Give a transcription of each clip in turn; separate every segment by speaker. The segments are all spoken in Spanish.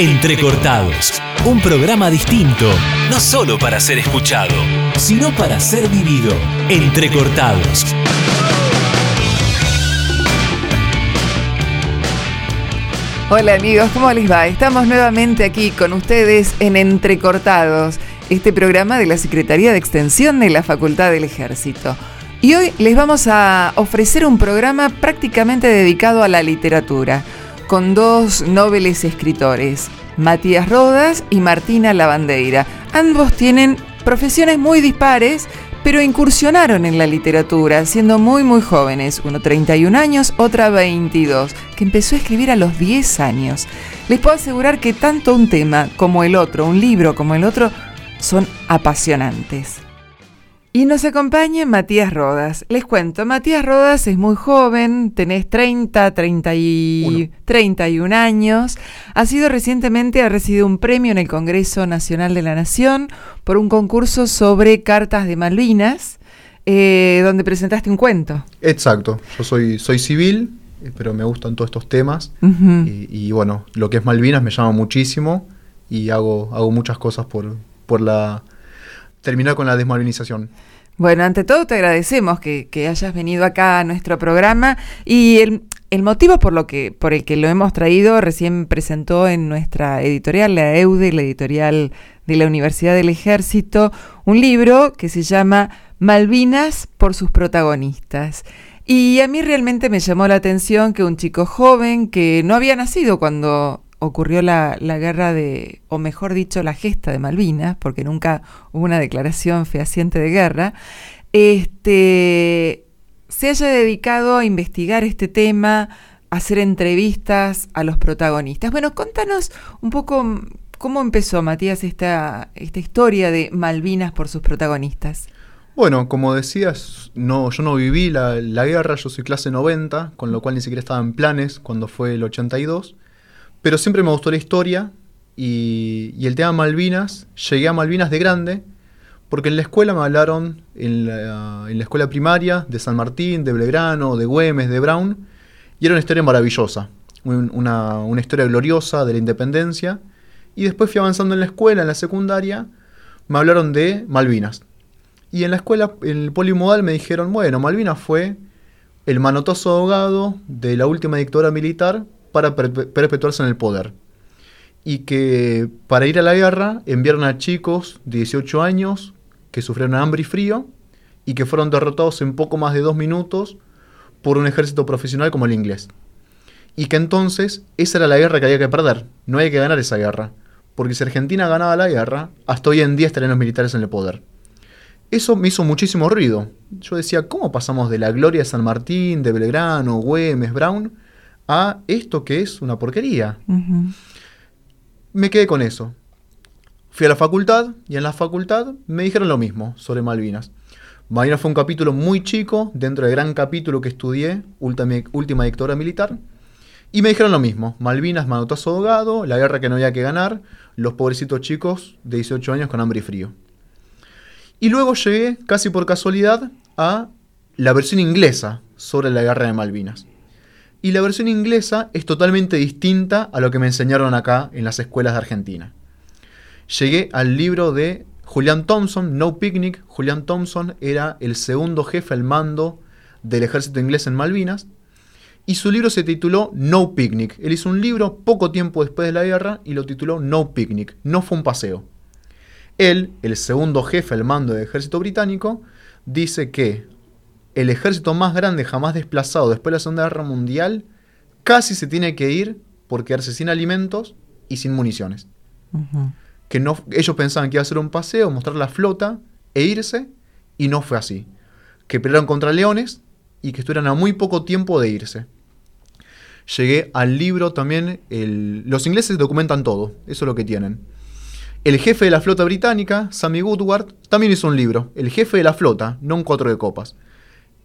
Speaker 1: Entrecortados, un programa distinto, no solo para ser escuchado, sino para ser vivido. Entrecortados.
Speaker 2: Hola amigos, ¿cómo les va? Estamos nuevamente aquí con ustedes en Entrecortados, este programa de la Secretaría de Extensión de la Facultad del Ejército. Y hoy les vamos a ofrecer un programa prácticamente dedicado a la literatura, con dos nobles escritores, Matías Rodas y Martina Lavandeira. Ambos tienen profesiones muy dispares, pero incursionaron en la literatura siendo muy muy jóvenes, uno 31 años, otra 22, que empezó a escribir a los 10 años. Les puedo asegurar que tanto un tema como el otro, un libro como el otro, son apasionantes. Y nos acompaña Matías Rodas. Les cuento, Matías Rodas es muy joven, tenés 30, 30 y 31 años. Ha sido recientemente, ha recibido un premio en el Congreso Nacional de la Nación por un concurso sobre cartas de Malvinas, eh, donde presentaste un cuento.
Speaker 3: Exacto, yo soy, soy civil, pero me gustan todos estos temas. y, y, bueno, lo que es Malvinas me llama muchísimo y hago, hago muchas cosas por, por la terminar con la desmalvinización.
Speaker 2: Bueno, ante todo te agradecemos que, hayas venido acá a nuestro programa y el, motivo por, lo que, por el que lo hemos traído recién presentó en nuestra editorial, la EUDE, la editorial de la Universidad del Ejército, un libro que se llama Malvinas por sus protagonistas. Y a mí realmente me llamó la atención que un chico joven que no había nacido cuando ocurrió la, guerra de, o mejor dicho, la gesta de Malvinas, porque nunca hubo una declaración fehaciente de guerra, este, se haya dedicado a investigar este tema, a hacer entrevistas a los protagonistas. Bueno, contanos un poco cómo empezó, Matías, esta, esta historia de Malvinas por sus protagonistas.
Speaker 3: Bueno, como decías, no, yo no viví la, la, guerra, yo soy clase 90, con lo cual ni siquiera estaba en planes cuando fue el 82. Pero siempre me gustó la historia y, el tema Malvinas. Llegué a Malvinas de grande porque en la escuela me hablaron, en la, escuela primaria, de San Martín, de Belgrano, de Güemes, de Brown. Y era una historia maravillosa, una, una historia gloriosa de la independencia. Y después fui avanzando en la escuela, en la secundaria, me hablaron de Malvinas. Y en la escuela, en el polimodal, me dijeron, bueno, Malvinas fue el manotazo ahogado de la última dictadura militar para perpetuarse en el poder. Y que para ir a la guerra enviaron a chicos de 18 años que sufrieron hambre y frío y que fueron derrotados en poco más de dos minutos por un ejército profesional como el inglés. Y que entonces esa era la guerra que había que perder, no había que ganar esa guerra, porque si Argentina ganaba la guerra, hasta hoy en día estarían los militares en el poder. Eso me hizo muchísimo ruido. Yo decía, ¿cómo pasamos de la gloria de San Martín, de Belgrano, Güemes, Brown, a esto que es una porquería. Me quedé con eso. Fui a la facultad y en la facultad me dijeron lo mismo sobre Malvinas. Malvinas fue un capítulo muy chico dentro del gran capítulo que estudié, Última, Dictadura Militar. Y me dijeron lo mismo, Malvinas, manotazo ahogado, la guerra que no había que ganar, los pobrecitos chicos de 18 años con hambre y frío. Y luego llegué, casi por casualidad, a la versión inglesa sobre la guerra de Malvinas. Y la versión inglesa es totalmente distinta a lo que me enseñaron acá en las escuelas de Argentina. Llegué al libro de Julian Thompson, No Picnic. Julian Thompson era el segundo jefe al mando del ejército inglés en Malvinas. Y su libro se tituló No Picnic. Él hizo un libro poco tiempo después de la guerra y lo tituló No Picnic. No fue un paseo. Él, el segundo jefe al mando del ejército británico, dice que el ejército más grande jamás desplazado después de la Segunda Guerra Mundial casi se tiene que ir por quedarse sin alimentos y sin municiones. Que no, ellos pensaban que iba a ser un paseo, mostrar la flota e irse, y no fue así. Que pelearon contra leones y que estuvieron a muy poco tiempo de irse. Llegué al libro también, los ingleses documentan todo, eso es lo que tienen. El jefe de la flota británica, Sammy Woodward, también hizo un libro, El jefe de la flota, no un cuatro de copas.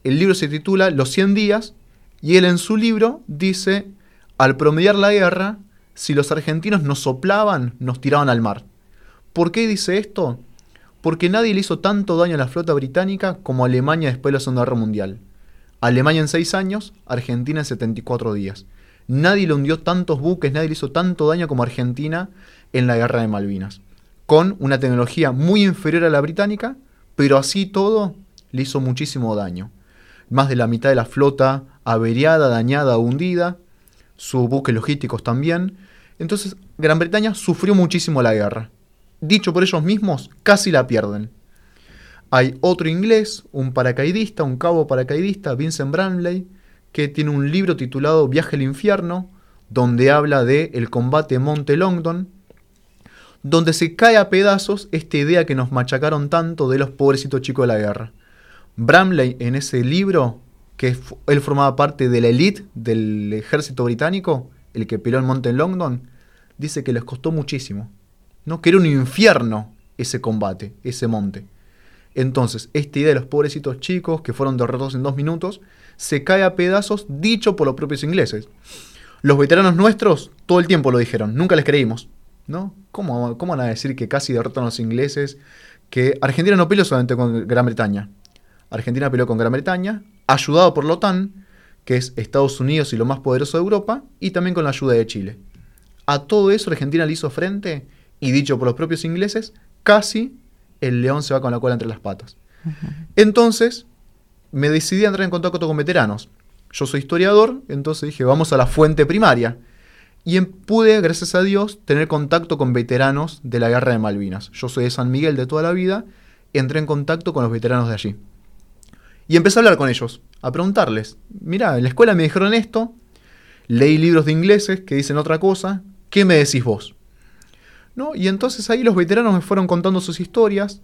Speaker 3: El libro se titula Los 100 días y él en su libro dice, al promediar la guerra, si los argentinos nos soplaban, nos tiraban al mar. ¿Por qué dice esto? Porque nadie le hizo tanto daño a la flota británica como Alemania después de la Segunda Guerra Mundial. Alemania en 6 años, Argentina en 74 días. Nadie le hundió tantos buques, nadie le hizo tanto daño como Argentina en la guerra de Malvinas. Con una tecnología muy inferior a la británica, pero así todo le hizo muchísimo daño. Más de la mitad de la flota averiada, dañada, hundida, sus buques logísticos también. Entonces, Gran Bretaña sufrió muchísimo la guerra. Dicho por ellos mismos, casi la pierden. Hay otro inglés, un paracaidista, un cabo paracaidista, Vincent Bramley, que tiene un libro titulado Viaje al infierno, donde habla de el combate Monte Longdon, donde se cae a pedazos esta idea que nos machacaron tanto de los pobrecitos chicos de la guerra. Bramley en ese libro, que él formaba parte de la élite del ejército británico, el que peleó en Monte Longdon, dice que les costó muchísimo, ¿no? que era un infierno ese combate, ese monte. Entonces, esta idea de los pobrecitos chicos que fueron derrotados en dos minutos, se cae a pedazos dicho por los propios ingleses. Los veteranos nuestros todo el tiempo lo dijeron, nunca les creímos. ¿no? ¿Cómo, ¿Cómo, van a decir que casi derrotan a los ingleses? Que Argentina no peleó solamente con Gran Bretaña. Argentina peleó con Gran Bretaña, ayudado por la OTAN, que es Estados Unidos y lo más poderoso de Europa, y también con la ayuda de Chile. A todo eso Argentina le hizo frente, y dicho por los propios ingleses, casi el león se va con la cola entre las patas. Entonces, me decidí a entrar en contacto con veteranos. Yo soy historiador, entonces dije, vamos a la fuente primaria. Y pude, gracias a Dios, tener contacto con veteranos de la guerra de Malvinas. Yo soy de San Miguel de toda la vida, entré en contacto con los veteranos de allí. Y empecé a hablar con ellos, a preguntarles, mira, en la escuela me dijeron esto, leí libros de ingleses que dicen otra cosa, ¿qué me decís vos? ¿No? Y entonces ahí los veteranos me fueron contando sus historias,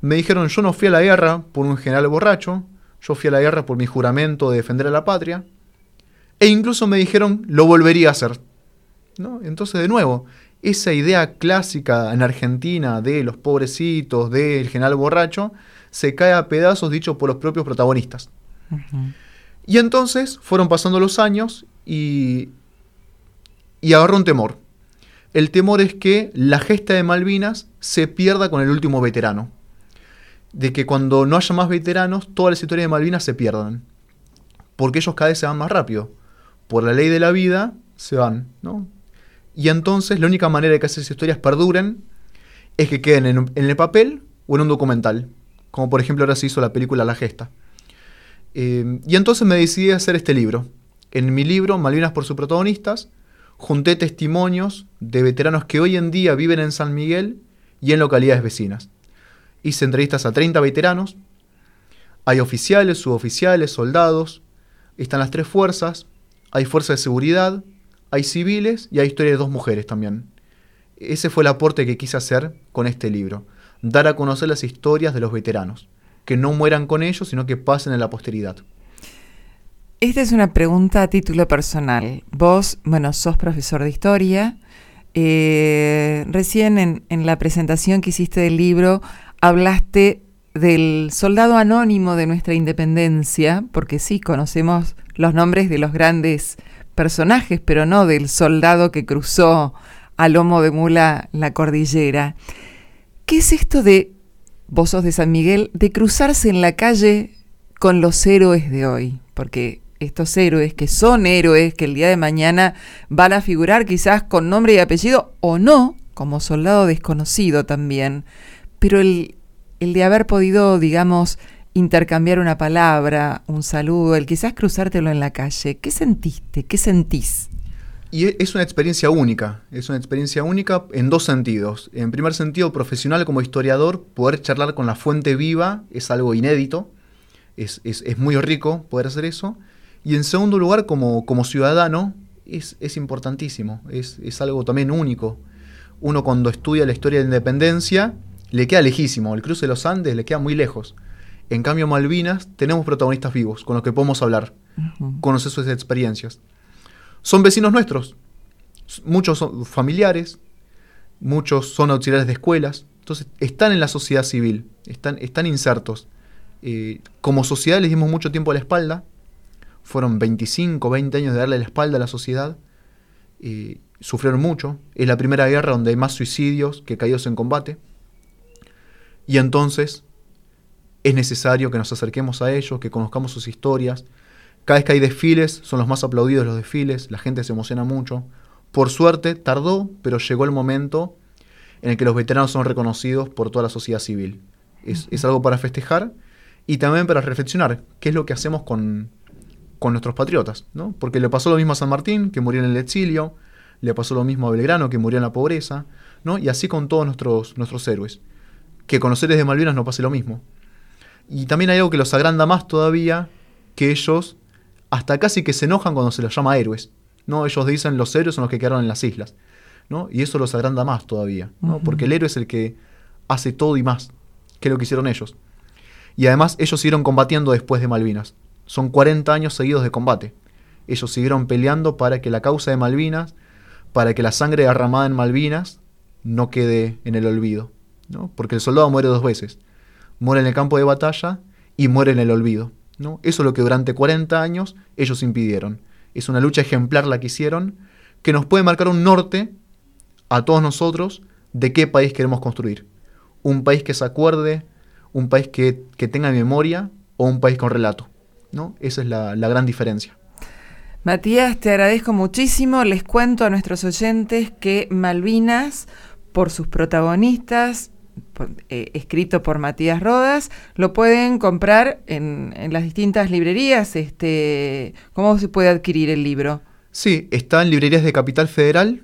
Speaker 3: me dijeron, yo no fui a la guerra por un general borracho, yo fui a la guerra por mi juramento de defender a la patria. E incluso me dijeron, lo volvería a hacer. ¿No? Entonces, de nuevo, esa idea clásica en Argentina de los pobrecitos, del general borracho, se cae a pedazos dicho por los propios protagonistas. Y entonces fueron pasando los años y, y agarró un temor. El temor es que la gesta de Malvinas se pierda con el último veterano de que cuando no haya más veteranos, todas las historias de Malvinas se pierdan. Porque ellos cada vez se van más rápido. Por la ley de la vida, se van, ¿no? Y entonces la única manera de que esas historias perduren es que queden en, el papel o en un documental. Como por ejemplo ahora se hizo la película La Gesta. Eh, y entonces me decidí a hacer este libro. En mi libro, Malvinas por sus protagonistas, junté testimonios de veteranos que hoy en día viven en San Miguel y en localidades vecinas hice entrevistas a 30 veteranos. Hay oficiales, suboficiales, soldados. Están las tres fuerzas. Hay fuerzas de seguridad. Hay civiles y hay historia de dos mujeres también. Ese fue el aporte que quise hacer con este libro. Dar a conocer las historias de los veteranos. Que no mueran con ellos, sino que pasen en la posteridad.
Speaker 2: Esta es una pregunta a título personal. Vos, bueno, sos profesor de historia. Eh, recién en, en, la presentación que hiciste del libro hablaste del soldado anónimo de nuestra independencia, porque sí, conocemos los nombres de los grandes personajes, pero no del soldado que cruzó a lomo de mula la cordillera. ¿Qué es esto de, vos sos de San Miguel, de cruzarse en la calle con los héroes de hoy? Porque estos héroes que son héroes, que el día de mañana van a figurar quizás con nombre y apellido o no, como soldado desconocido también, pero el, de haber podido, digamos, intercambiar una palabra, un saludo, el quizás cruzártelo en la calle, ¿qué sentiste? ¿Qué sentís?
Speaker 3: Y e, es una experiencia única, es una experiencia única en dos sentidos. En primer sentido, profesional como historiador, poder charlar con la fuente viva es algo inédito, es, muy rico poder hacer eso. Y en segundo lugar, como, como ciudadano, es, es importantísimo, es, es, algo también único. Uno cuando estudia la historia de la independencia, le queda lejísimo, el cruce de los Andes le queda muy lejos. En cambio, Malvinas tenemos protagonistas vivos con los que podemos hablar, conocer sus experiencias. Son vecinos nuestros, muchos son familiares, muchos son auxiliares de escuelas, entonces están en la sociedad civil, están, están insertos. Eh, como sociedad les dimos mucho tiempo a la espalda, fueron 25, 20 años de darle la espalda a la sociedad, eh, sufrieron mucho, es la primera guerra donde hay más suicidios que caídos en combate. Y entonces es necesario que nos acerquemos a ellos, que conozcamos sus historias, Cada vez que hay desfiles, son los más aplaudidos los desfiles, la gente se emociona mucho. Por suerte, tardó, pero llegó el momento en el que los veteranos son reconocidos por toda la sociedad civil. Es, es algo para festejar y también para reflexionar qué es lo que hacemos con, con nuestros patriotas, ¿no? Porque le pasó lo mismo a San Martín, que murió en el exilio, le pasó lo mismo a Belgrano, que murió en la pobreza, ¿no? Y así con todos nuestros, nuestros héroes. Que con los héroes de Malvinas no pase lo mismo. Y también hay algo que los agranda más todavía, que ellos hasta casi que se enojan cuando se los llama héroes. ¿no? Ellos dicen los héroes son los que quedaron en las islas. ¿no? Y eso los agranda más todavía. ¿no? Porque el héroe es el que hace todo y más que lo que hicieron ellos. Y además ellos siguieron combatiendo después de Malvinas. Son 40 años seguidos de combate. Ellos siguieron peleando para que la causa de Malvinas, para que la sangre derramada en Malvinas no quede en el olvido. ¿no? Porque el soldado muere dos veces. Muere en el campo de batalla y muere en el olvido. Eso es lo que durante 40 años ellos impidieron. Es una lucha ejemplar la que hicieron, que nos puede marcar un norte a todos nosotros de qué país queremos construir. Un país que se acuerde, un país que, tenga memoria o un país con relato. ¿no? Esa es la, la gran diferencia.
Speaker 2: Matías, te agradezco muchísimo. Les cuento a nuestros oyentes que Malvinas, por sus protagonistas, eh, escrito por Matías Rodas, lo pueden comprar en, las distintas librerías. Este, ¿Cómo se puede adquirir el libro?
Speaker 3: Sí, está en librerías de Capital Federal,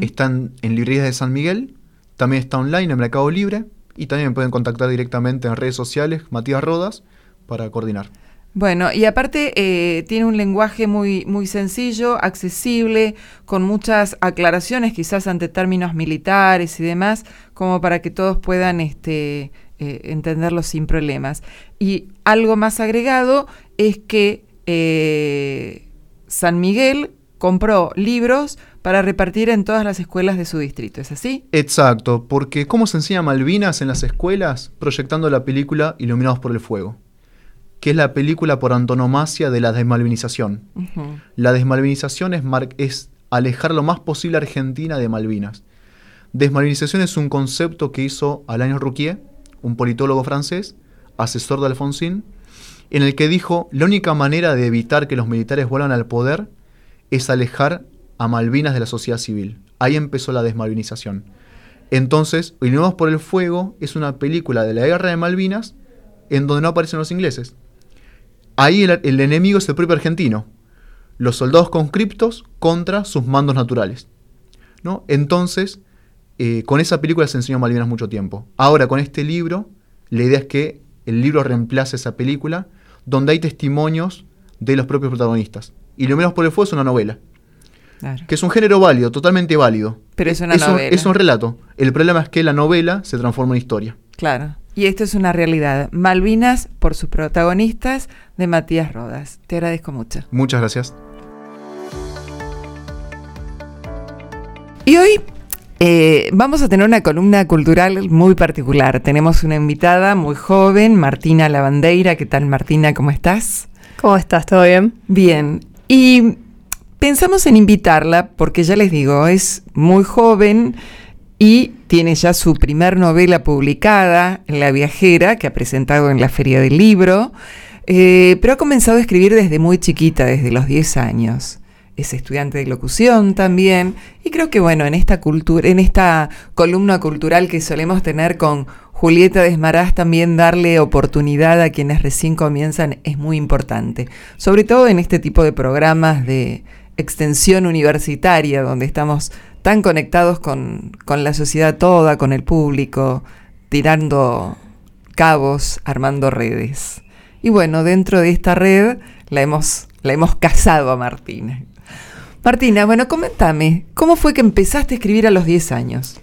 Speaker 3: están en librerías de San Miguel, también está online en Mercado Libre y también me pueden contactar directamente en redes sociales, Matías Rodas, para coordinar.
Speaker 2: Bueno, y aparte eh, tiene un lenguaje muy, muy sencillo, accesible, con muchas aclaraciones quizás ante términos militares y demás, como para que todos puedan este, eh, entenderlo sin problemas. Y algo más agregado es que eh, San Miguel compró libros para repartir en todas las escuelas de su distrito, ¿es así?
Speaker 3: Exacto, porque ¿cómo se enseña Malvinas en las escuelas? Proyectando la película Iluminados por el Fuego que es la película por antonomasia de la desmalvinización. La desmalvinización es, es alejar lo más posible a Argentina de Malvinas. Desmalvinización es un concepto que hizo Alain Rouquier, un politólogo francés, asesor de Alfonsín, en el que dijo, la única manera de evitar que los militares vuelvan al poder es alejar a Malvinas de la sociedad civil. Ahí empezó la desmalvinización. Entonces, Iluminados por el Fuego es una película de la guerra de Malvinas en donde no aparecen los ingleses. Ahí el, enemigo es el propio argentino. Los soldados conscriptos contra sus mandos naturales. ¿no? Entonces, eh, con esa película se enseñó Malvinas mucho tiempo. Ahora, con este libro, la idea es que el libro reemplace esa película, donde hay testimonios de los propios protagonistas. Y lo menos por el fuego es una novela. Que es un género válido, totalmente válido.
Speaker 2: Pero es una novela.
Speaker 3: es un relato. El problema es que la novela se transforma en historia.
Speaker 2: Claro. Y esto es una realidad. Malvinas por sus protagonistas de Matías Rodas. Te agradezco mucho.
Speaker 3: Muchas gracias.
Speaker 2: Y hoy eh, vamos a tener una columna cultural muy particular. Tenemos una invitada muy joven, Martina Lavandeira. ¿Qué tal, Martina? ¿Cómo estás?
Speaker 4: ¿Cómo estás? ¿Todo bien?
Speaker 2: Bien. Y pensamos en invitarla porque ya les digo, es muy joven y tiene ya su primer novela publicada, La viajera, que ha presentado en la Feria del Libro, eh, pero ha comenzado a escribir desde muy chiquita, desde los 10 años. Es estudiante de locución también, y creo que bueno, en esta cultura, en esta columna cultural que solemos tener con Julieta Desmarás, también darle oportunidad a quienes recién comienzan es muy importante. Sobre todo en este tipo de programas de extensión universitaria, donde estamos tan conectados con, la sociedad toda, con el público, tirando cabos, armando redes. Y bueno, dentro de esta red la hemos, la hemos casado a Martina. Martina, bueno, coméntame, ¿cómo fue que empezaste a escribir a los 10 años?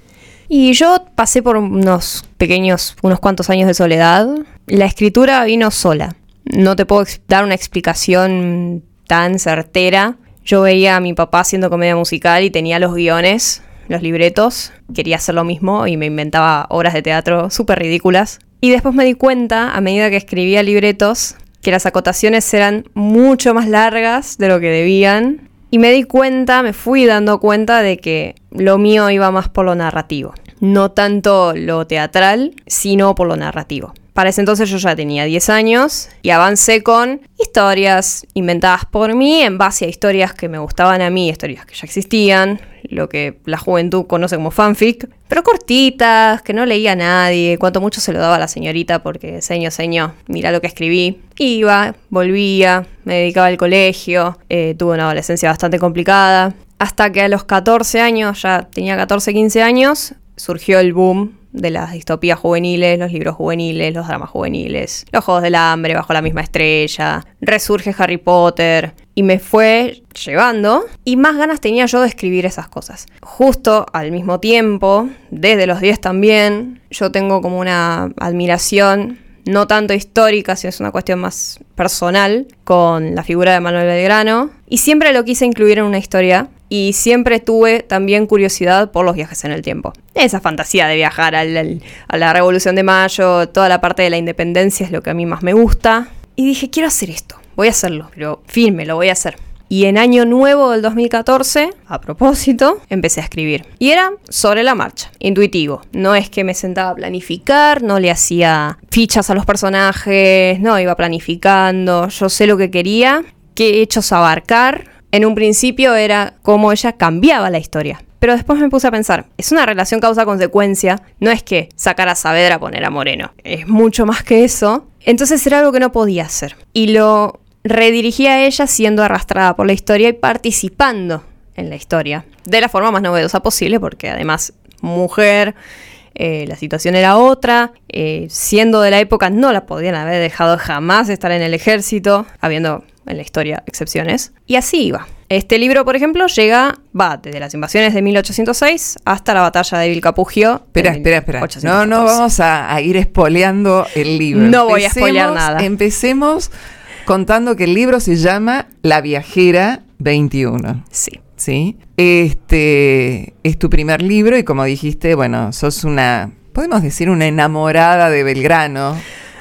Speaker 4: Y yo pasé por unos pequeños, unos cuantos años de soledad. La escritura vino sola. No te puedo dar una explicación tan certera, yo veía a mi papá haciendo comedia musical y tenía los guiones, los libretos. Quería hacer lo mismo y me inventaba obras de teatro súper ridículas. Y después me di cuenta, a medida que escribía libretos, que las acotaciones eran mucho más largas de lo que debían. Y me di cuenta, me fui dando cuenta de que lo mío iba más por lo narrativo. No tanto lo teatral, sino por lo narrativo. Para ese entonces yo ya tenía 10 años y avancé con historias inventadas por mí en base a historias que me gustaban a mí, historias que ya existían, lo que la juventud conoce como fanfic, pero cortitas, que no leía a nadie, cuanto mucho se lo daba a la señorita porque seño, seño, mira lo que escribí. Iba, volvía, me dedicaba al colegio, eh, tuve una adolescencia bastante complicada, hasta que a los 14 años, ya tenía 14, 15 años, surgió el boom de las distopías juveniles, los libros juveniles, los dramas juveniles, los Juegos del Hambre, Bajo la misma estrella, resurge Harry Potter, y me fue llevando y más ganas tenía yo de escribir esas cosas. Justo al mismo tiempo, desde los 10 también, yo tengo como una admiración no tanto histórica, sino es una cuestión más personal, con la figura de Manuel Belgrano. Y siempre lo quise incluir en una historia. Y siempre tuve también curiosidad por los viajes en el tiempo. Esa fantasía de viajar a la Revolución de Mayo, toda la parte de la independencia es lo que a mí más me gusta. Y dije, quiero hacer esto, voy a hacerlo, pero firme, lo voy a hacer. Y en año nuevo del 2014, a propósito, empecé a escribir. Y era sobre la marcha, intuitivo. No es que me sentaba a planificar, no le hacía fichas a los personajes, no, iba planificando. Yo sé lo que quería, qué hechos abarcar. En un principio era cómo ella cambiaba la historia. Pero después me puse a pensar, es una relación causa-consecuencia, no es que sacar a Saavedra poner a Moreno, es mucho más que eso. Entonces era algo que no podía hacer. Y lo redirigía a ella siendo arrastrada por la historia y participando en la historia de la forma más novedosa posible, porque además mujer, eh, la situación era otra, eh, siendo de la época no la podían haber dejado jamás estar en el ejército, habiendo en la historia excepciones, y así iba. Este libro, por ejemplo, llega, va desde las invasiones de 1806 hasta la batalla de Vilcapugio.
Speaker 2: Espera, espera, espera. No, no vamos a, ir espoleando el libro.
Speaker 4: No voy a espolear nada.
Speaker 2: Empecemos contando que el libro se llama La viajera 21.
Speaker 4: Sí.
Speaker 2: ¿Sí? Este es tu primer libro y como dijiste, bueno, sos una, podemos decir, una enamorada de Belgrano.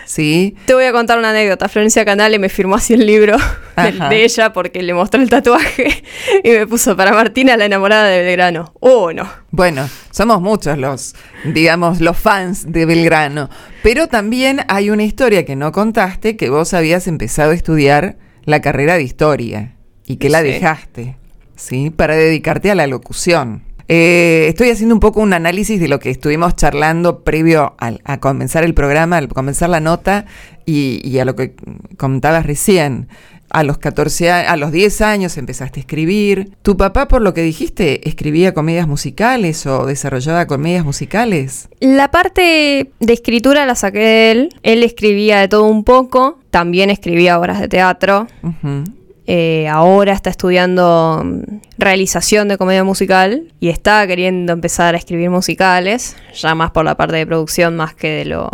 Speaker 2: ¿Sí?
Speaker 4: Te voy a contar una anécdota. Florencia Canale me firmó así el libro de, ella porque le mostró el tatuaje y me puso para Martina la enamorada de Belgrano. Oh, no.
Speaker 2: Bueno, somos muchos los, digamos, los fans de Belgrano. Pero también hay una historia que no contaste, que vos habías empezado a estudiar la carrera de historia y que la dejaste, ¿sí? Para dedicarte a la locución. Eh, estoy haciendo un poco un análisis de lo que estuvimos charlando previo a comenzar el programa, al comenzar la nota y, a lo que contabas recién. A los 14 a los 10 años empezaste a escribir. ¿Tu papá, por lo que dijiste, escribía comedias musicales o desarrollaba comedias musicales?
Speaker 4: La parte de escritura la saqué de él. Él escribía de todo un poco. También escribía obras de teatro. Eh, ahora está estudiando mm, realización de comedia musical y está queriendo empezar a escribir musicales, ya más por la parte de producción más que de lo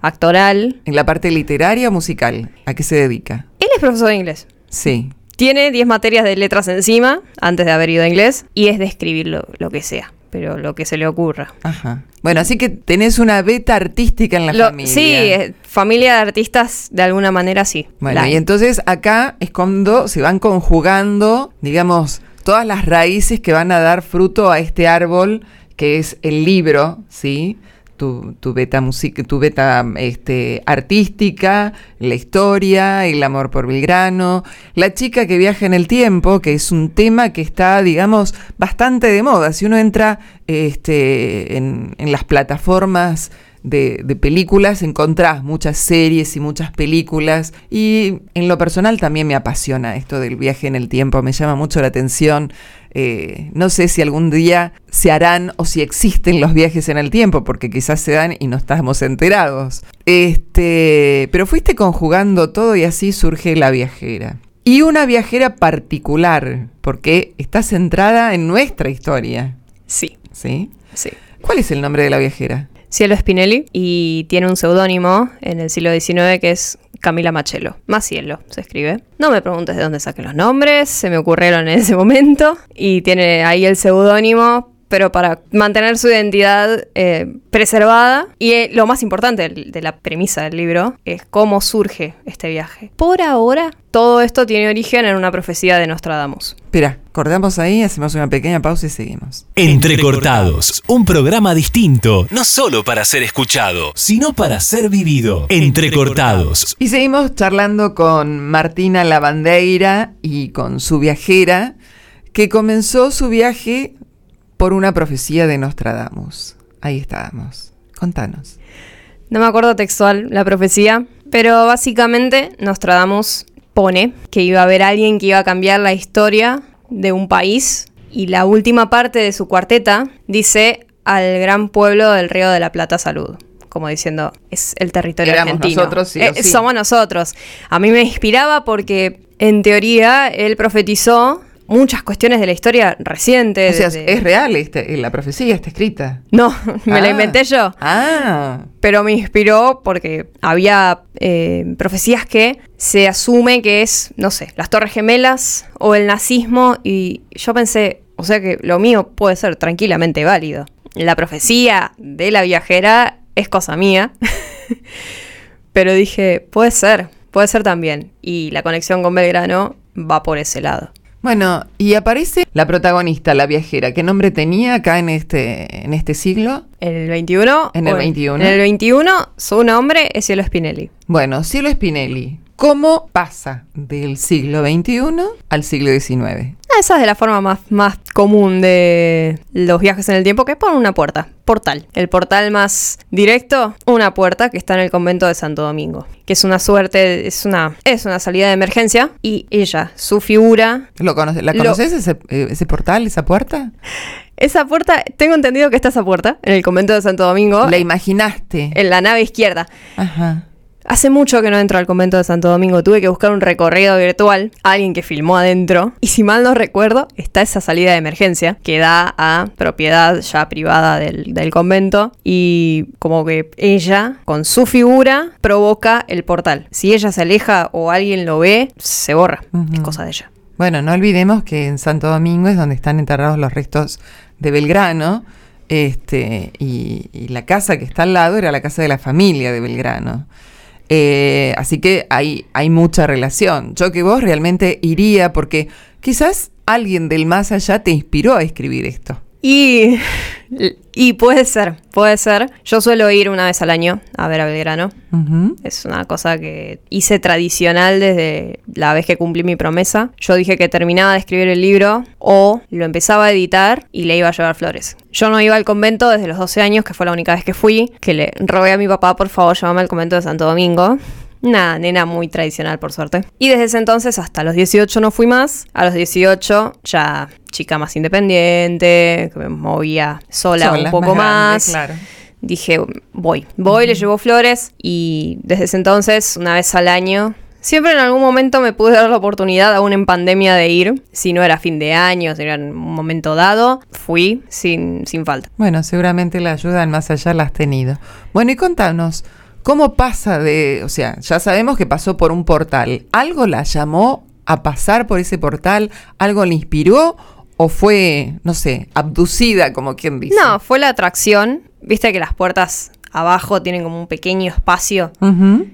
Speaker 4: actoral.
Speaker 2: ¿En la parte literaria o musical? ¿A qué se dedica?
Speaker 4: Él es profesor de inglés.
Speaker 2: Sí.
Speaker 4: Tiene 10 materias de letras encima, antes de haber ido a inglés, y es de escribir lo que sea pero lo que se le ocurra.
Speaker 2: Ajá. Bueno, así que tenés una beta artística en la familia.
Speaker 4: Sí, eh, familia de artistas de alguna manera sí.
Speaker 2: Bueno, y entonces acá es cuando se van conjugando, digamos, todas las raíces que van a dar fruto a este árbol que es el libro, ¿sí? Tu, beta música, tu beta este, artística, la historia, el amor por Belgrano, la chica que viaja en el tiempo, que es un tema que está, digamos, bastante de moda. Si uno entra este, en, en las plataformas de, de, películas, encontrás muchas series y muchas películas y en lo personal también me apasiona esto del viaje en el tiempo, me llama mucho la atención. Eh, no sé si algún día se harán o si existen los viajes en el tiempo, porque quizás se dan y no estamos enterados. Este, pero fuiste conjugando todo y así surge la viajera. Y una viajera particular, porque está centrada en nuestra historia.
Speaker 4: Sí.
Speaker 2: ¿Sí?
Speaker 4: Sí.
Speaker 2: ¿Cuál es el nombre de la viajera?
Speaker 4: Cielo Spinelli y tiene un seudónimo en el siglo XIX que es Camila Machelo. Macielo se escribe. No me preguntes de dónde saqué los nombres, se me ocurrieron en ese momento y tiene ahí el seudónimo pero para mantener su identidad eh, preservada. Y eh, lo más importante de la premisa del libro es cómo surge este viaje. Por ahora, todo esto tiene origen en una profecía de Nostradamus.
Speaker 2: Espera, cortamos ahí, hacemos una pequeña pausa y seguimos.
Speaker 1: Entrecortados, un programa distinto, no solo para ser escuchado, sino para ser vivido. Entrecortados.
Speaker 2: Y seguimos charlando con Martina Lavandeira y con su viajera, que comenzó su viaje por una profecía de Nostradamus. Ahí estábamos. Contanos.
Speaker 4: No me acuerdo textual la profecía, pero básicamente Nostradamus pone que iba a haber alguien que iba a cambiar la historia de un país y la última parte de su cuarteta dice al gran pueblo del Río de la Plata salud. Como diciendo, es el territorio
Speaker 2: Éramos
Speaker 4: argentino.
Speaker 2: nosotros, sí
Speaker 4: Eh,
Speaker 2: sí.
Speaker 4: Somos nosotros. A mí me inspiraba porque, en teoría, él profetizó muchas cuestiones de la historia reciente.
Speaker 2: O sea,
Speaker 4: desde-
Speaker 2: es real este, la profecía, está escrita.
Speaker 4: No, me la
Speaker 2: Ah.
Speaker 4: inventé yo
Speaker 2: Ah,
Speaker 4: pero me inspiró porque había eh, profecías que se asume que es, no sé, las Torres Gemelas o el nazismo y yo pensé, o sea que lo mío puede ser tranquilamente válido. La profecía de la viajera es cosa mía, pero dije, puede ser, puede ser también. Y la conexión con Belgrano va por ese lado.
Speaker 2: Bueno, y aparece la protagonista, la viajera. ¿Qué nombre tenía acá en este, en este siglo?
Speaker 4: En el 21.
Speaker 2: En el
Speaker 4: o
Speaker 2: 21.
Speaker 4: En el 21, su nombre es Cielo Spinelli.
Speaker 2: Bueno, Cielo Spinelli. ¿Cómo pasa del siglo XXI al siglo XIX?
Speaker 4: Ah, Esa es de la forma más, más común de los viajes en el tiempo, que es por una puerta, portal. El portal más directo, una puerta que está en el convento de Santo Domingo, que es una suerte, es una, es una salida de emergencia y ella, su figura,
Speaker 2: ¿Lo conoce- ¿La conoces ese, eh, ese portal, esa puerta?
Speaker 4: esa puerta, tengo entendido que está esa puerta en el convento de Santo Domingo,
Speaker 2: La imaginaste.
Speaker 4: en la nave izquierda.
Speaker 2: Ajá.
Speaker 4: Hace mucho que no entro al convento de Santo Domingo. Tuve que buscar un recorrido virtual, alguien que filmó adentro. Y si mal no recuerdo, está esa salida de emergencia que da a propiedad ya privada del, del convento. Y como que ella, con su figura, provoca el portal. Si ella se aleja o alguien lo ve, se borra. Es cosa de ella.
Speaker 2: Bueno, no olvidemos que en Santo Domingo es donde están enterrados los restos de Belgrano. Este, y, y la casa que está al lado era la casa de la familia de Belgrano. Eh, así que hay, hay mucha relación. Yo que vos realmente iría porque quizás alguien del más allá te inspiró a escribir esto.
Speaker 4: Y, y puede ser, puede ser. Yo suelo ir una vez al año a ver a Belgrano. Es una cosa que hice tradicional desde la vez que cumplí mi promesa. Yo dije que terminaba de escribir el libro o lo empezaba a editar y le iba a llevar flores. Yo no iba al convento desde los 12 años, que fue la única vez que fui, que le rogué a mi papá, por favor, llévame al convento de Santo Domingo. Una nena muy tradicional, por suerte. Y desde ese entonces hasta los 18 no fui más. A los 18 ya chica más independiente, que me movía sola, un poco
Speaker 2: más
Speaker 4: más.
Speaker 2: claro.
Speaker 4: Dije, voy, voy, le llevo flores y desde ese entonces, una vez al año, siempre en algún momento me pude dar la oportunidad, aún en pandemia, de ir. Si no era fin de año, si era en un momento dado, fui sin, sin falta.
Speaker 2: Bueno, seguramente la ayuda en más allá la has tenido. Bueno, y contanos, ¿cómo pasa de, o sea, ya sabemos que pasó por un portal, ¿algo la llamó a pasar por ese portal? ¿Algo le inspiró? ¿O fue, no sé, abducida, como quien dice?
Speaker 4: No, fue la atracción. Viste que las puertas abajo tienen como un pequeño espacio.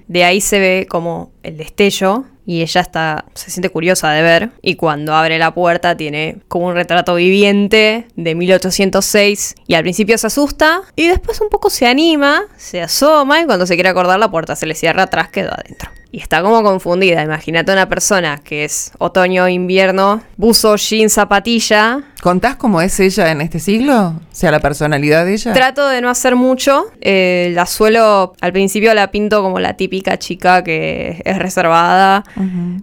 Speaker 4: De ahí se ve como el destello y ella está se siente curiosa de ver y cuando abre la puerta tiene como un retrato viviente de 1806 y al principio se asusta y después un poco se anima, se asoma y cuando se quiere acordar la puerta se le cierra atrás, quedó adentro. Y está como confundida, imagínate una persona que es otoño, invierno, buzo, jean, zapatilla,
Speaker 2: ¿Contás cómo es ella en este siglo? O sea, la personalidad de ella.
Speaker 4: Trato de no hacer mucho. eh, la suelo, al principio la pinto como la típica chica que es reservada,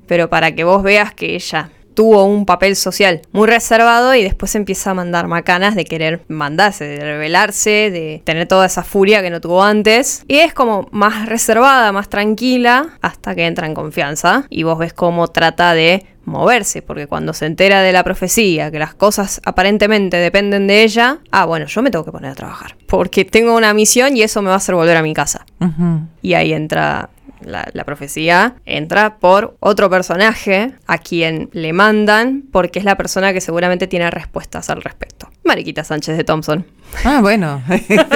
Speaker 4: pero para que vos veas que ella tuvo un papel social muy reservado y después empieza a mandar macanas de querer mandarse, de rebelarse, de tener toda esa furia que no tuvo antes. Y es como más reservada, más tranquila, hasta que entra en confianza y vos ves cómo trata de moverse, porque cuando se entera de la profecía, que las cosas aparentemente dependen de ella, ah, bueno, yo me tengo que poner a trabajar, porque tengo una misión y eso me va a hacer volver a mi casa. Y ahí entra la, la profecía entra por otro personaje a quien le mandan porque es la persona que seguramente tiene respuestas al respecto. Mariquita Sánchez de Thompson.
Speaker 2: Ah, bueno.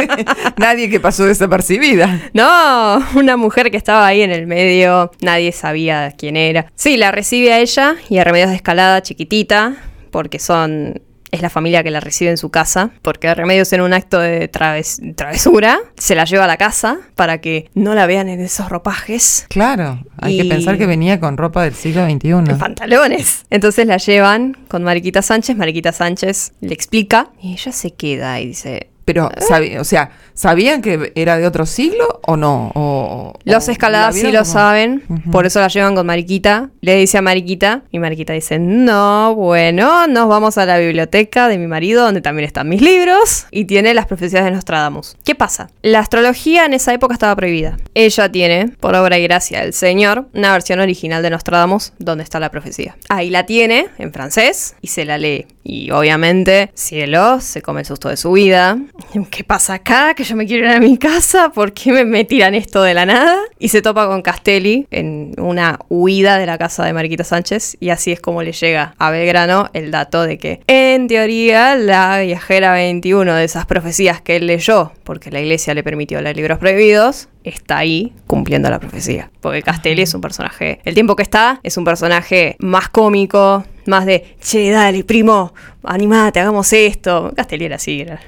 Speaker 2: Nadie que pasó desapercibida.
Speaker 4: No, una mujer que estaba ahí en el medio, nadie sabía quién era. Sí, la recibe a ella y a Remedios de Escalada chiquitita, porque son es la familia que la recibe en su casa, porque Remedios en un acto de traves- travesura se la lleva a la casa para que no la vean en esos ropajes.
Speaker 2: Claro, hay
Speaker 4: Y-
Speaker 2: que pensar que venía con ropa del siglo XXI.
Speaker 4: En pantalones. Entonces la llevan con Mariquita Sánchez. Mariquita Sánchez le explica y ella se queda y dice:
Speaker 2: Pero, sabi- o sea, ¿sabían que era de otro siglo o no? O-
Speaker 4: Los escaladas
Speaker 2: la
Speaker 4: sí lo
Speaker 2: como-
Speaker 4: saben, por eso la llevan con Mariquita. Le dice a Mariquita y Mariquita dice, no, bueno, nos vamos a la biblioteca de mi marido donde también están mis libros y tiene las profecías de Nostradamus. ¿Qué pasa? La astrología en esa época estaba prohibida. Ella tiene, por obra y gracia del Señor, una versión original de Nostradamus donde está la profecía. Ahí la tiene, en francés, y se la lee. Y obviamente, cielo, se come el susto de su vida. ¿Qué pasa acá? Que yo me quiero ir a mi casa. ¿Por qué me, me tiran esto de la nada? Y se topa con Castelli en una huida de la casa de Mariquita Sánchez. Y así es como le llega a Belgrano el dato de que, en teoría, la viajera 21 de esas profecías que él leyó, porque la iglesia le permitió leer libros prohibidos, está ahí cumpliendo la profecía. Porque Castelli es un personaje, el tiempo que está, es un personaje más cómico, más de, che, dale, primo, animate, hagamos esto. Castelli era así, era.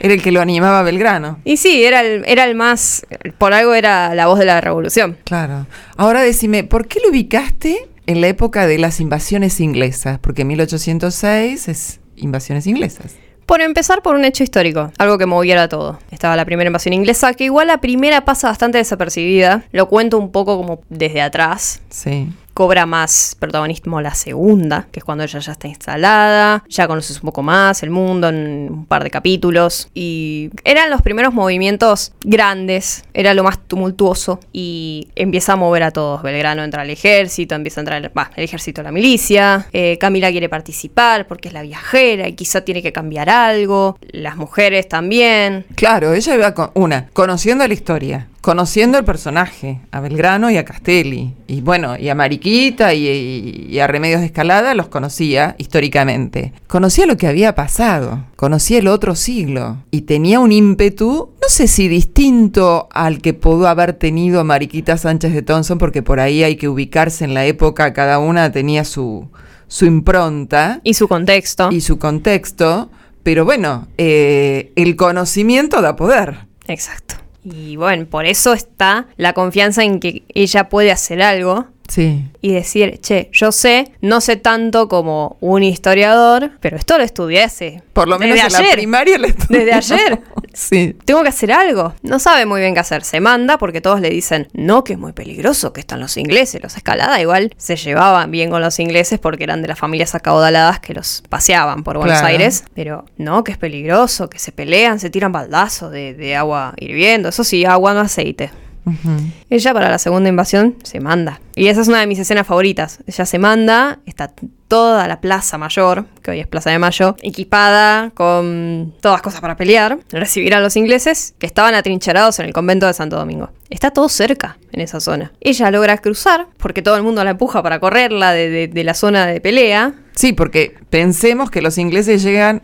Speaker 2: Era el que lo animaba a Belgrano.
Speaker 4: Y sí, era el, era el más, por algo era la voz de la revolución.
Speaker 2: Claro. Ahora decime, ¿por qué lo ubicaste en la época de las invasiones inglesas? Porque 1806 es invasiones inglesas.
Speaker 4: Por empezar por un hecho histórico, algo que moviera todo. Estaba la primera invasión inglesa, que igual la primera pasa bastante desapercibida. Lo cuento un poco como desde atrás.
Speaker 2: Sí.
Speaker 4: Cobra más protagonismo la segunda, que es cuando ella ya está instalada, ya conoces un poco más el mundo en un par de capítulos. Y eran los primeros movimientos grandes, era lo más tumultuoso. Y empieza a mover a todos. Belgrano entra al ejército, empieza a entrar va, el ejército la milicia. eh, Camila quiere participar porque es la viajera y quizá tiene que cambiar algo. Las mujeres también.
Speaker 2: Claro, ella iba con una, conociendo la historia, conociendo el personaje, a Belgrano y a Castelli. Y bueno, y a Mariquita y, y- y a Remedios de Escalada los conocía históricamente. Conocía lo que había pasado, conocía el otro siglo. Y tenía un ímpetu, no sé si distinto al que pudo haber tenido Mariquita Sánchez de Thompson, porque por ahí hay que ubicarse en la época, cada una tenía su, su impronta
Speaker 4: Y su contexto.
Speaker 2: y su contexto, pero bueno, eh, el conocimiento da poder.
Speaker 4: Exacto. Y bueno, por eso está la confianza en que ella puede hacer algo
Speaker 2: Sí.
Speaker 4: y decir, che, yo sé, no sé tanto como un historiador, pero esto lo estudié hace.
Speaker 2: Por lo menos
Speaker 4: desde
Speaker 2: en la
Speaker 4: ayer.
Speaker 2: primaria le
Speaker 4: Desde ayer.
Speaker 2: Sí.
Speaker 4: Tengo que hacer algo. No sabe muy bien qué hacer. Se manda porque todos le dicen, no, que es muy peligroso, que están los ingleses. Los escalada igual se llevaban bien con los ingleses porque eran de las familias acaudaladas que los paseaban por Buenos
Speaker 2: Claro.
Speaker 4: Aires. Pero no, que es peligroso, que se pelean, se tiran baldazos de, de agua hirviendo. Eso sí, agua no aceite. Ella para la segunda invasión se manda. Y esa es una de mis escenas favoritas. Ella se manda, está toda la Plaza Mayor, que hoy es Plaza de Mayo, equipada con todas cosas para pelear, recibir a los ingleses que estaban atrincherados en el convento de Santo Domingo. Está todo cerca en esa zona. Ella logra cruzar, porque todo el mundo la empuja para correrla de, la zona de pelea.
Speaker 2: Sí, porque pensemos que los ingleses llegan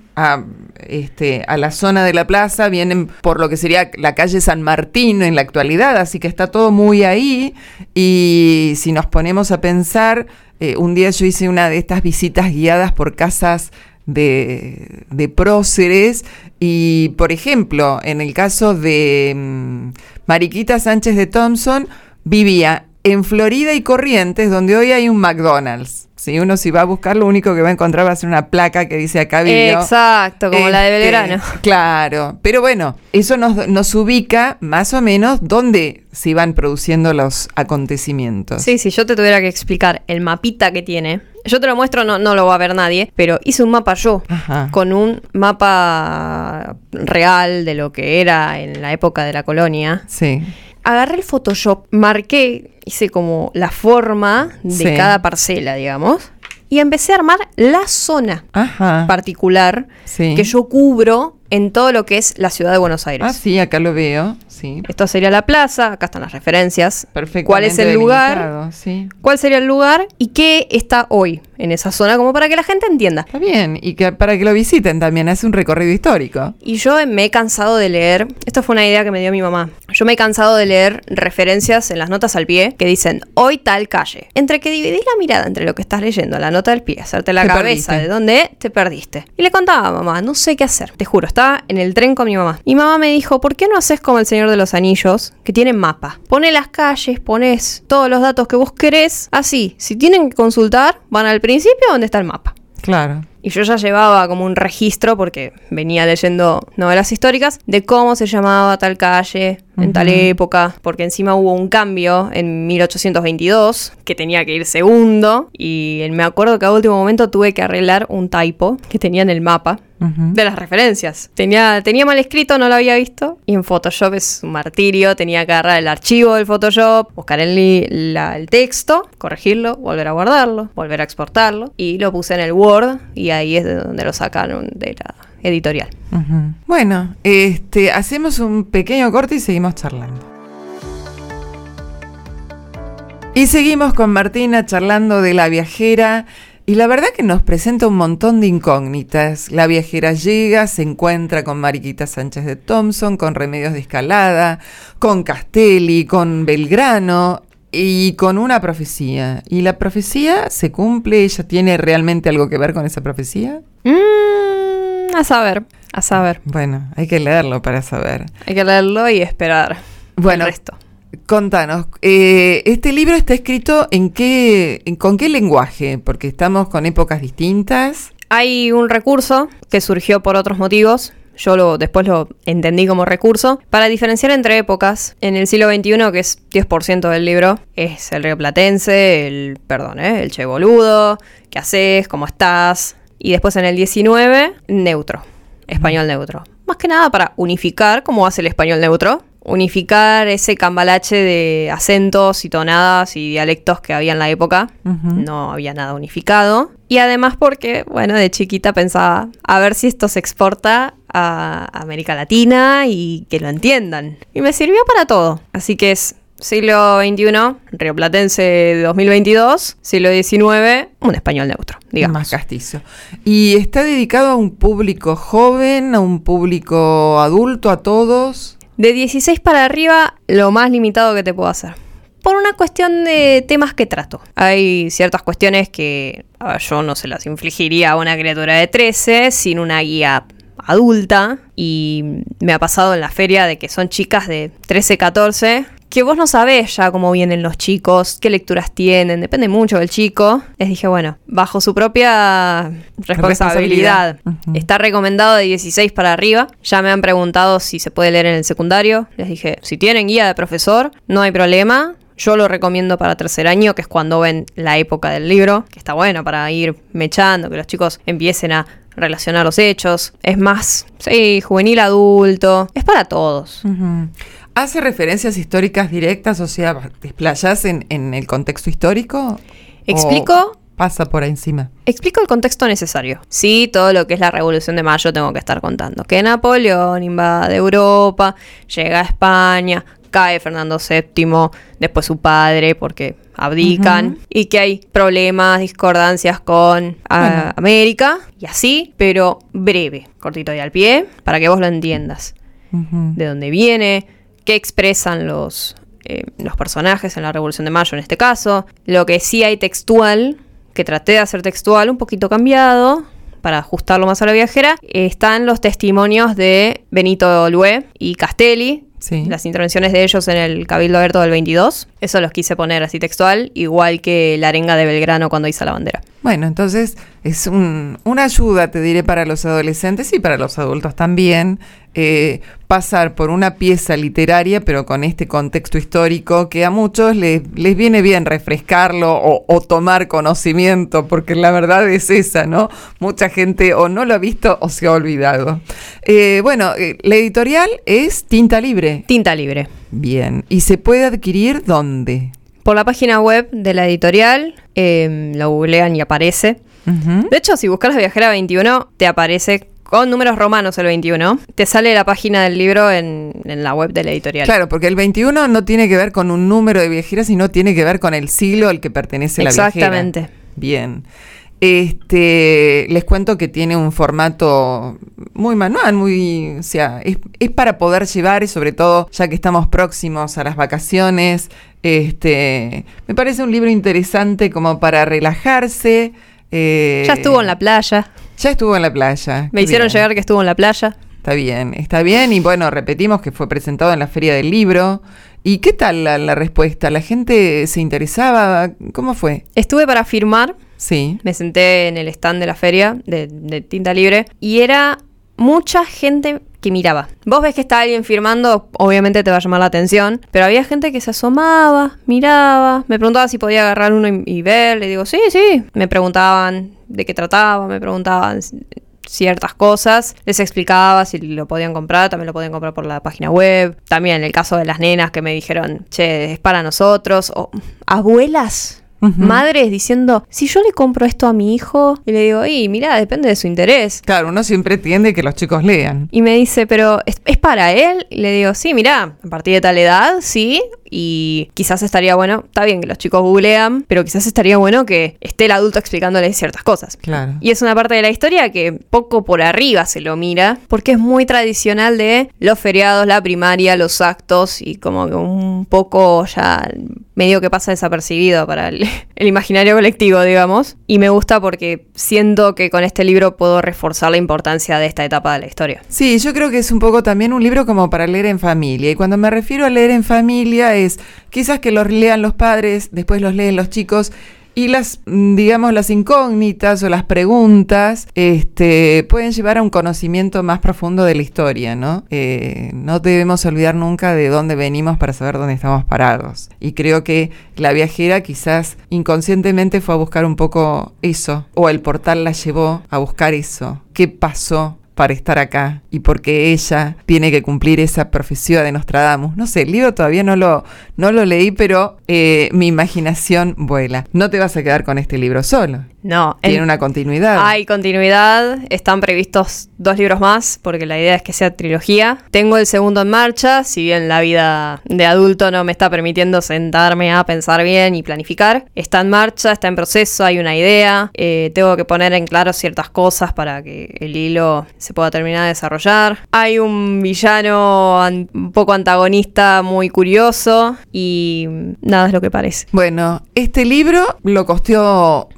Speaker 2: este, a la zona de la plaza, vienen por lo que sería la calle San Martín en la actualidad, así que está todo muy ahí. Y si nos ponemos a pensar, eh, un día yo hice una de estas visitas guiadas por casas de, próceres y, por ejemplo, en el caso de mm, Mariquita Sánchez de Thompson, vivía en Florida y Corrientes, donde hoy hay un McDonald's. Si uno si va a buscar, lo único que va a encontrar va a ser una placa que dice acá vivió.
Speaker 4: Exacto, como la de
Speaker 2: Este,
Speaker 4: Belgrano.
Speaker 2: Claro, pero bueno, eso nos, nos ubica más o menos dónde se iban produciendo los acontecimientos.
Speaker 4: Sí, si yo te tuviera que explicar el mapita que tiene, yo te lo muestro, no, no lo va a ver nadie, pero hice un mapa yo,
Speaker 2: Ajá.
Speaker 4: con un mapa real de lo que era en la época de la colonia.
Speaker 2: Sí.
Speaker 4: Agarré el Photoshop, marqué, hice como la forma de
Speaker 2: Sí.
Speaker 4: cada parcela, digamos, y empecé a armar la zona
Speaker 2: Ajá.
Speaker 4: particular
Speaker 2: Sí.
Speaker 4: que yo cubro en todo lo que es la ciudad de Buenos Aires.
Speaker 2: Ah, sí, acá lo veo. Sí.
Speaker 4: Esto sería la plaza, acá están las referencias.
Speaker 2: Perfectamente
Speaker 4: ¿Cuál es el lugar?
Speaker 2: Sí.
Speaker 4: ¿Cuál sería el lugar? ¿Y qué está hoy en esa zona? Como para que la gente entienda.
Speaker 2: Está bien, y que para que lo visiten también, hace un recorrido histórico.
Speaker 4: Y yo me he cansado de leer, esto fue una idea que me dio mi mamá, yo me he cansado de leer referencias en las notas al pie que dicen, hoy tal calle. Entre que dividís la mirada entre lo que estás leyendo, la nota del pie, hacerte la
Speaker 2: Te
Speaker 4: cabeza
Speaker 2: perdiste.
Speaker 4: de dónde te perdiste. Y le contaba a mamá, no sé qué hacer, te juro, estaba en el tren con mi mamá. Y mamá me dijo, ¿por qué no haces como el Señor de los Anillos, que tienen mapa? Pone las calles, pones todos los datos que vos querés, así, si tienen que consultar, van al principio donde está el mapa.
Speaker 2: Claro.
Speaker 4: Y yo ya llevaba como un registro, porque venía leyendo novelas históricas, de cómo se llamaba tal calle en tal época, porque encima hubo un cambio en 1822, que tenía que ir segundo, y me acuerdo que a último momento tuve que arreglar un typo que tenía en el mapa. De las referencias. Tenía, tenía mal escrito, no lo había visto. Y en Photoshop es un martirio. Tenía que agarrar el archivo del Photoshop, buscar el, la- el texto, corregirlo, volver a guardarlo, volver a exportarlo. Y lo puse en el Word y ahí es de donde lo sacaron de la editorial.
Speaker 2: Bueno, este, hacemos un pequeño corte y seguimos charlando. Y seguimos con Martina charlando de la viajera. Y la verdad que nos presenta un montón de incógnitas. La viajera llega, se encuentra con Mariquita Sánchez de Thompson, con Remedios de Escalada, con Castelli, con Belgrano y con una profecía. ¿Y la profecía se cumple? ¿Ella tiene realmente algo que ver con esa profecía?
Speaker 4: Mm, a saber, a saber.
Speaker 2: Bueno, hay que leerlo para saber.
Speaker 4: Hay que leerlo y esperar
Speaker 2: Bueno,
Speaker 4: el resto.
Speaker 2: Contanos, eh, ¿este libro está escrito en qué, en- con qué lenguaje? Porque estamos con épocas distintas.
Speaker 4: Hay un recurso que surgió por otros motivos. Yo lo, después lo entendí como recurso. Para diferenciar entre épocas, en el siglo XXI, que es 10% del libro, es el río platense, el, perdón, ¿eh? el che boludo, qué haces, cómo estás. Y después en el 19, neutro, español neutro. Más que nada para unificar cómo hace el español neutro. Unificar ese cambalache de acentos y tonadas y dialectos que había en la época no había nada unificado. Y además porque, bueno, de chiquita pensaba a ver si esto se exporta a América Latina y que lo entiendan. Y me sirvió para todo. Así que es siglo XXI, rioplatense 2022, siglo XIX, un español neutro, digamos.
Speaker 2: Más castizo. ¿Y está dedicado a un público joven, a un público adulto, a todos?
Speaker 4: De 16 para arriba, lo más limitado que te puedo hacer. Por una cuestión de temas que trato. Hay ciertas cuestiones que ver, yo no se las infligiría a una criatura de 13 sin una guía adulta. Y me ha pasado en la feria de que son chicas de 13, 14. Que vos no sabés ya cómo vienen los chicos, qué lecturas tienen, depende mucho del chico. Les dije, bueno, bajo su propia responsabilidad. Está recomendado de 16 para arriba. Ya me han preguntado si se puede leer en el secundario. Les dije, si tienen guía de profesor, no hay problema. Yo lo recomiendo para tercer año, que es cuando ven la época del libro, que está bueno para ir mechando, que los chicos empiecen a relacionar los hechos. Es más, sí, juvenil adulto. Es para todos.
Speaker 2: ¿Hace referencias históricas directas? O sea, ¿te explayás en, en el contexto histórico?
Speaker 4: ¿Explico?
Speaker 2: ¿O pasa por ahí encima?
Speaker 4: Explico el contexto necesario. Sí, todo lo que es la Revolución de Mayo tengo que estar contando. Que Napoleón invade Europa, llega a España, cae Fernando VII, después su padre porque abdican, y que hay problemas, discordancias con
Speaker 2: Bueno.
Speaker 4: América, y así, pero breve, cortito y al pie, para que vos lo entiendas. De dónde viene, qué expresan los, eh, los personajes en la Revolución de Mayo en este caso. Lo que sí hay textual, que traté de hacer textual, un poquito cambiado, para ajustarlo más a la viajera, están los testimonios de Benito Lué y Castelli,
Speaker 2: Sí.
Speaker 4: las intervenciones de ellos en el Cabildo Abierto del 22. Eso los quise poner así textual, igual que la arenga de Belgrano cuando hizo la bandera.
Speaker 2: Bueno, entonces es un- una ayuda, te diré, para los adolescentes y para los adultos también, eh, pasar por una pieza literaria, pero con este contexto histórico que a muchos les, les viene bien refrescarlo o, o tomar conocimiento, porque la verdad es esa, ¿no? Mucha gente o no lo ha visto o se ha olvidado. Eh, bueno, eh, la editorial es Tinta Libre.
Speaker 4: Tinta libre.
Speaker 2: Bien, ¿y se puede adquirir dónde?
Speaker 4: Por la página web de la editorial, lo googlean y aparece. De hecho, si buscas la viajera 21, te aparece con números romanos el 21. Te sale la página del libro en, en la web de la editorial.
Speaker 2: Claro, porque el 21 no tiene que ver con un número de viajeras, sino tiene que ver con el siglo al que pertenece la viajera.
Speaker 4: Exactamente.
Speaker 2: Bien. Este, les cuento que tiene un formato muy manual, muy, o sea, es, es para poder llevar y sobre todo ya que estamos próximos a las vacaciones, este, me parece un libro interesante como para relajarse. eh,
Speaker 4: Ya estuvo en la playa.
Speaker 2: Ya estuvo en la playa.
Speaker 4: Me hicieron
Speaker 2: bien.
Speaker 4: llegar que estuvo en la playa.
Speaker 2: Está bien, está bien. Y bueno, repetimos que fue presentado en la Feria del Libro. ¿Y qué tal la, la respuesta? ¿La gente se interesaba? ¿Cómo fue?
Speaker 4: Estuve para firmar.
Speaker 2: Sí.
Speaker 4: Me senté en el stand de la feria de, de tinta libre y era mucha gente que miraba. Vos ves que está alguien firmando, obviamente te va a llamar la atención, pero había gente que se asomaba, miraba, me preguntaba si podía agarrar uno y, ver, le digo, sí, sí. Me preguntaban de qué trataba, me preguntaban ciertas cosas, les explicaba si lo podían comprar, también lo podían comprar por la página web. También el caso de las nenas que me dijeron, che, es para nosotros, o abuelas Madres diciendo, si yo le compro esto a mi hijo, y le digo, y mira, depende de su interés.
Speaker 2: Claro, uno siempre tiende que los chicos lean.
Speaker 4: Y me dice, pero ¿es, es para él? Y le digo, sí, mira, a partir de tal edad, sí. Y quizás estaría bueno, está bien que los chicos googlean, pero quizás estaría bueno que esté el adulto explicándole ciertas cosas.
Speaker 2: Claro.
Speaker 4: Y es una parte de la historia que poco por arriba se lo mira, porque es muy tradicional de los feriados, la primaria, los actos, y como que un poco ya medio que pasa desapercibido para el, el imaginario colectivo, digamos. Y me gusta porque siento que con este libro puedo reforzar la importancia de esta etapa de la historia.
Speaker 2: Sí, yo creo que es un poco también un libro como para leer en familia. Y cuando me refiero a leer en familia quizás que los lean los padres, después los leen los chicos. Y las, mm, digamos, las incógnitas o las preguntas este, pueden llevar a un conocimiento más profundo de la historia, ¿no? Eh, no debemos olvidar nunca de dónde venimos para saber dónde estamos parados. Y creo que la viajera quizás inconscientemente fue a buscar un poco eso, o el portal la llevó a buscar eso. ¿Qué pasó? Para estar acá y porque ella tiene que cumplir esa profecía de Nostradamus. No sé, el libro todavía no lo, no lo leí, pero eh, mi imaginación vuela. No te vas a quedar con este libro solo.
Speaker 4: No, el-
Speaker 2: Tiene una continuidad.
Speaker 4: Hay continuidad, están previstos dos libros más, porque la idea es que sea trilogía. Tengo el segundo en marcha, si bien la vida de adulto no me está permitiendo sentarme a pensar bien y planificar. Está en marcha, está en proceso, hay una idea. eh, tengo que poner en claro ciertas cosas para que el hilo se pueda terminar de desarrollar. Hay un villano an- un poco antagonista muy curioso y nada es lo que parece.
Speaker 2: Bueno, este libro lo costeó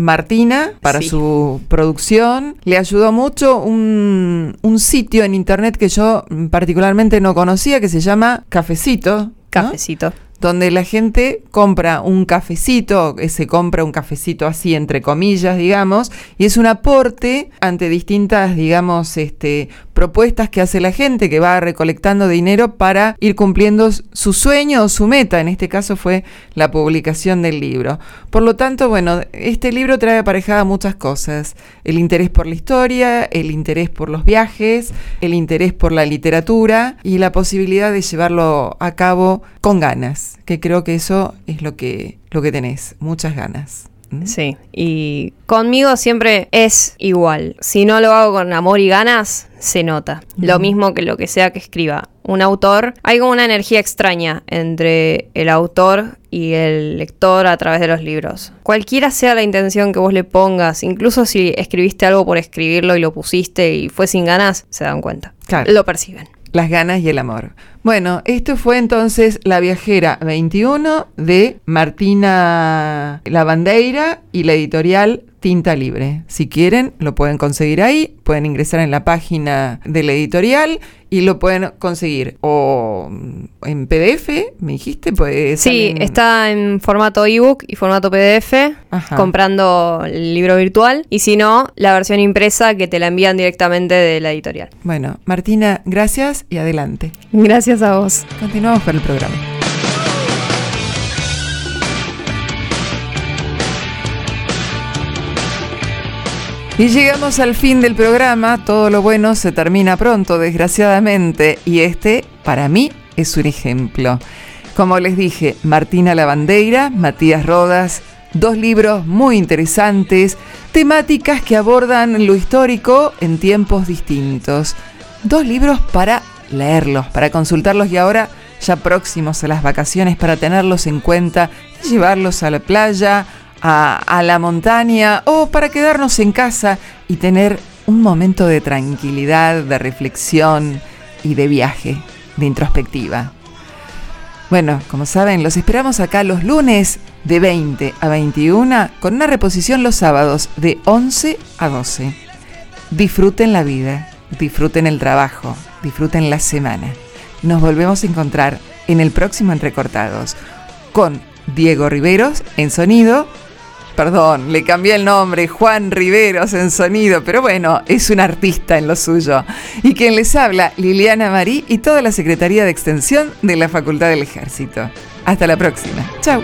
Speaker 2: Para
Speaker 4: Sí.
Speaker 2: su producción. Le ayudó mucho un, un sitio en internet que yo particularmente no conocía que se llama Cafecito. ¿no? Donde la gente compra un cafecito, eh, se compra un cafecito así entre comillas, digamos, y es un aporte ante distintas, digamos, este, propuestas que hace la gente que va recolectando dinero para ir cumpliendo su sueño o su meta. En este caso fue la publicación del libro. Por lo tanto, bueno, este libro trae aparejada muchas cosas. El interés por la historia, el interés por los viajes, el interés por la literatura y la posibilidad de llevarlo a cabo con ganas, que creo que eso es lo que, lo que tenés, muchas ganas. ¿Mm?
Speaker 4: Sí, y conmigo siempre es igual. Si no lo hago con amor y ganas, se nota. Lo mismo que lo que sea que escriba. Un autor, hay como una energía extraña entre el autor y el lector a través de los libros. Cualquiera sea la intención que vos le pongas, incluso si escribiste algo por escribirlo y lo pusiste y fue sin ganas, se dan cuenta.
Speaker 2: Claro.
Speaker 4: Lo perciben.
Speaker 2: Las ganas y el amor. Bueno, esto fue entonces La Viajera 21 de Martina Lavandeira y la editorial Tinta Libre. Si quieren, lo pueden conseguir ahí, pueden ingresar en la página de la editorial y lo pueden conseguir o mm, en PDF, me dijiste, pues
Speaker 4: Sí, está en formato ebook y formato PDF,
Speaker 2: Ajá.
Speaker 4: comprando el libro virtual. Y si no, la versión impresa que te la envían directamente de la editorial.
Speaker 2: Bueno, Martina, gracias y adelante.
Speaker 4: Gracias a vos.
Speaker 2: Continuamos con el programa. Y llegamos al fin del programa, todo lo bueno se termina pronto, desgraciadamente, y este, para mí, es un ejemplo. Como les dije, Martina Lavandeira, Matías Rodas, Dos libros muy interesantes, temáticas que abordan lo histórico en tiempos distintos. Dos libros para leerlos, para consultarlos y ahora ya próximos a las vacaciones para tenerlos en cuenta llevarlos a la playa, a, a la montaña o para quedarnos en casa y tener un momento de tranquilidad, de reflexión y de viaje, de introspectiva. Bueno, como saben, los esperamos acá los lunes de 20 a 21 con una reposición los sábados de 11 a 12. Disfruten la vida, disfruten el trabajo, disfruten la semana. Nos volvemos a encontrar en el próximo Entrecortados con Diego Riveros en sonido perdón, le cambié el nombre, Juan Riveros en sonido, pero bueno, es un artista en lo suyo. Y quien les habla, Liliana Marí y toda la Secretaría de Extensión de la Facultad del Ejército. Hasta la próxima. Chao.